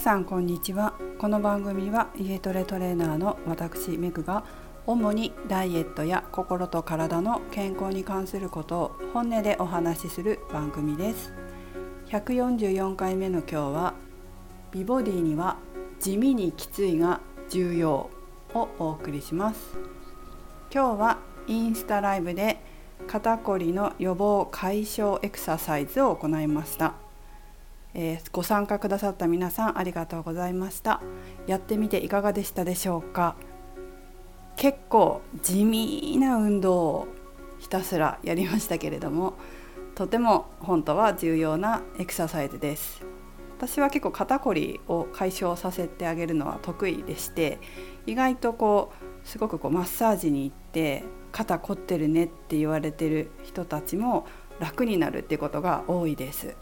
さんこんにちは。この番組は家トレトレーナーの私メグが主にダイエットや心と体の健康に関することを本音でお話しする番組です。144回目の今日は美ボディには地味にきついが重要をお送りします。今日はインスタライブで肩こりの予防解消エクササイズを行いました。えー、ご参加くださった皆さんありがとうございました。やってみていかがでしたでしょうか？結構地味な運動をひたすらやりましたけれどもとても本当は重要なエクササイズです。私は結構肩こりを解消させてあげるのは得意でして意外とこうすごくこうマッサージに行って肩凝ってるねって言われてる人たちも楽になるってことが多いです。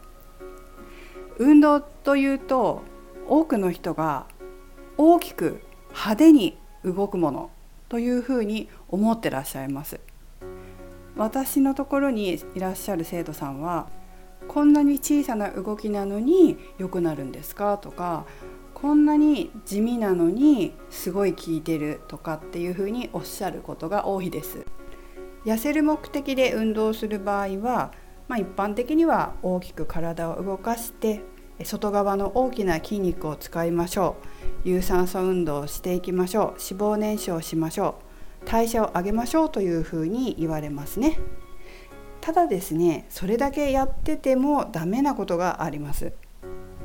運動というと多くの人が大きく派手に動くものというふうに思ってらっしゃいます。私のところにいらっしゃる生徒さんはこんなに小さな動きなのに良くなるんですかとかこんなに地味なのにすごい効いてるとかっていうふうにおっしゃることが多いです。痩せる目的で運動する場合はまあ、一般的には大きく体を動かして外側の大きな筋肉を使いましょう。有酸素運動をしていきましょう。脂肪燃焼しましょう。代謝を上げましょうというふうに言われますね。ただですねそれだけやっててもダメなことがあります。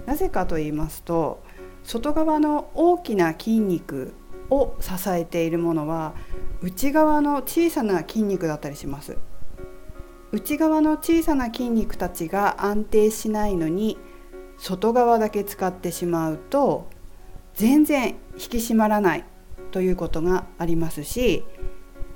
なぜかと言いますと外側の大きな筋肉を支えているものは内側の小さな筋肉だったりします。内側の小さな筋肉たちが安定しないのに外側だけ使ってしまうと全然引き締まらないということがありますし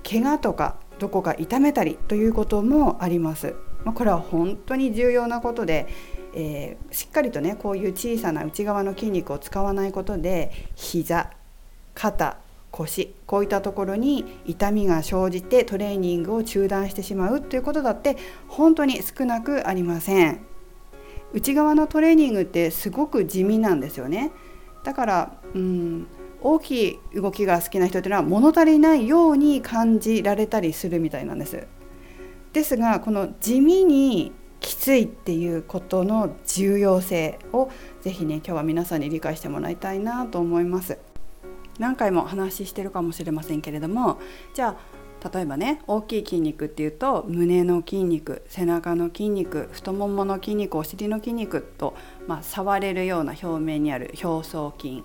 怪我とかどこか痛めたりということもあります。まあ、これは本当に重要なことで、えー、しっかりとねこういう小さな内側の筋肉を使わないことで膝肩腰こういったところに痛みが生じてトレーニングを中断してしまうということだって本当に少なくありません。内側のトレーニングってすごく地味なんですよね。だからうん大きい動きが好きな人っていうのは物足りないように感じられたりするみたいなんです。ですがこの地味にきついっていうことの重要性をぜひね今日は皆さんに理解してもらいたいなと思います。何回も話してるかもしれませんけれどもじゃあ例えばね大きい筋肉っていうと胸の筋肉背中の筋肉太ももの筋肉お尻の筋肉と、まあ、触れるような表面にある表層筋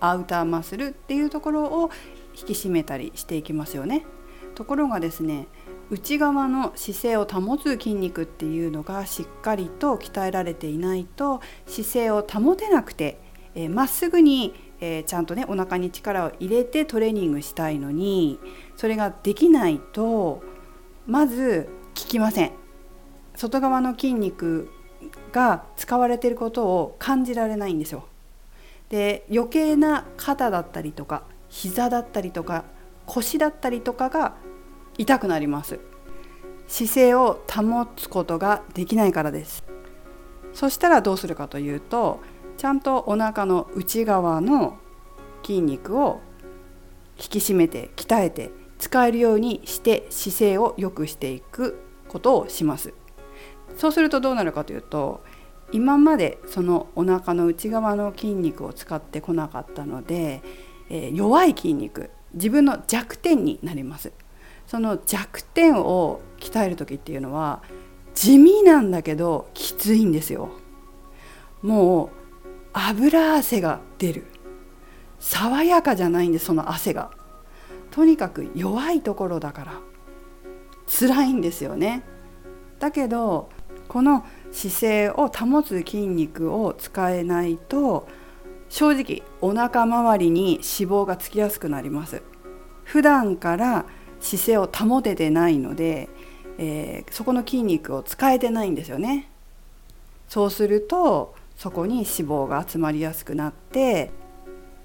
アウターマッスルっていうところを引き締めたりしていきますよね。ところがですね内側の姿勢を保つ筋肉っていうのがしっかりと鍛えられていないと姿勢を保てなくてま、えー、っすぐにえー、ちゃんとねお腹に力を入れてトレーニングしたいのにそれができないとまず効きません。外側の筋肉が使われていることを感じられないんですよ。で余計な肩だったりとか膝だったりとか腰だったりとかが痛くなります。姿勢を保つことができないからです。そしたらどうするかというとちゃんとお腹の内側の筋肉を引き締めて鍛えて使えるようにして姿勢を良くしていくことをします。そうするとどうなるかというと今までそのお腹の内側の筋肉を使ってこなかったので、えー、弱い筋肉自分の弱点になります。その弱点を鍛える時っていうのは地味なんだけどきついんですよ。もう油汗が出る。爽やかじゃないんでその汗が。とにかく弱いところだから。辛いんですよね。だけどこの姿勢を保つ筋肉を使えないと正直お腹周りに脂肪がつきやすくなります。普段から姿勢を保ててないので、えー、そこの筋肉を使えてないんですよね。そうするとそこに脂肪が集まりやすくなって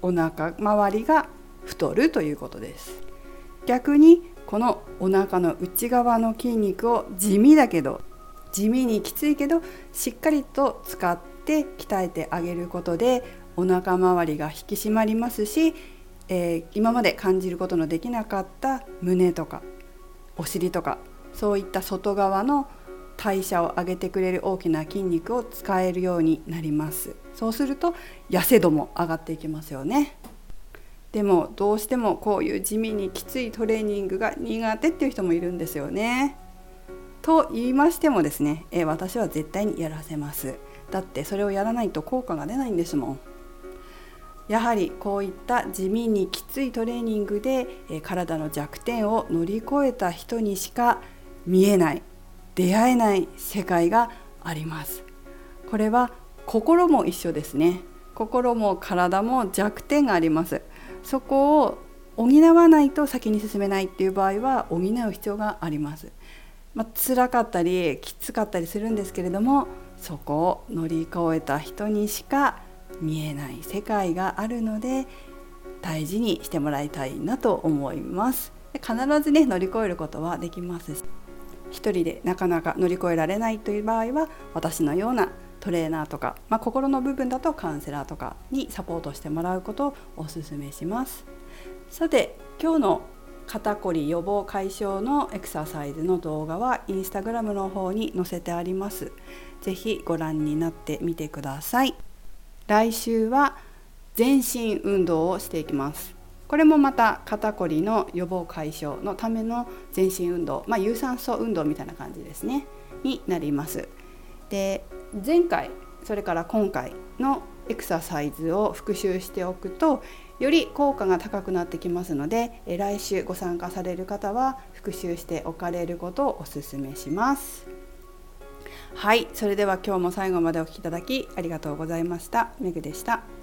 お腹周りが太るということです。逆にこのお腹の内側の筋肉を地味だけど地味にきついけどしっかりと使って鍛えてあげることでお腹周りが引き締まりますし、えー、今まで感じることのできなかった胸とかお尻とかそういった外側の代謝を上げてくれる大きな筋肉を使えるようになります。そうすると痩せ度も上がっていきますよね。でもどうしてもこういう地味にきついトレーニングが苦手っていう人もいるんですよね。と言いましてもですね、え私は絶対にやらせます。だってそれをやらないと効果が出ないんですもん。やはりこういった地味にきついトレーニングで、え体の弱点を乗り越えた人にしか見えない。出会えない世界があります。これは心も一緒ですね。心も体も弱点があります。そこを補わないと先に進めないっていう場合は補う必要があります。まあ、辛かったりきつかったりするんですけれどもそこを乗り越えた人にしか見えない世界があるので大事にしてもらいたいなと思います。必ずね乗り越えることはできます一人でなかなか乗り越えられないという場合は私のようなトレーナーとか、まあ、心の部分だとカウンセラーとかにサポートしてもらうことをお勧めします。さて今日の肩こり予防解消のエクササイズの動画はインスタグラムの方に載せてあります。是非ご覧になってみてください。来週は全身運動をしていきます。これもまた肩こりの予防解消のための全身運動、まあ、有酸素運動みたいな感じですね。になります。で前回それから今回のエクササイズを復習しておくとより効果が高くなってきますので来週ご参加される方は復習しておかれることをお勧めします。はいそれでは今日も最後までお聴きいただきありがとうございました。めぐでした。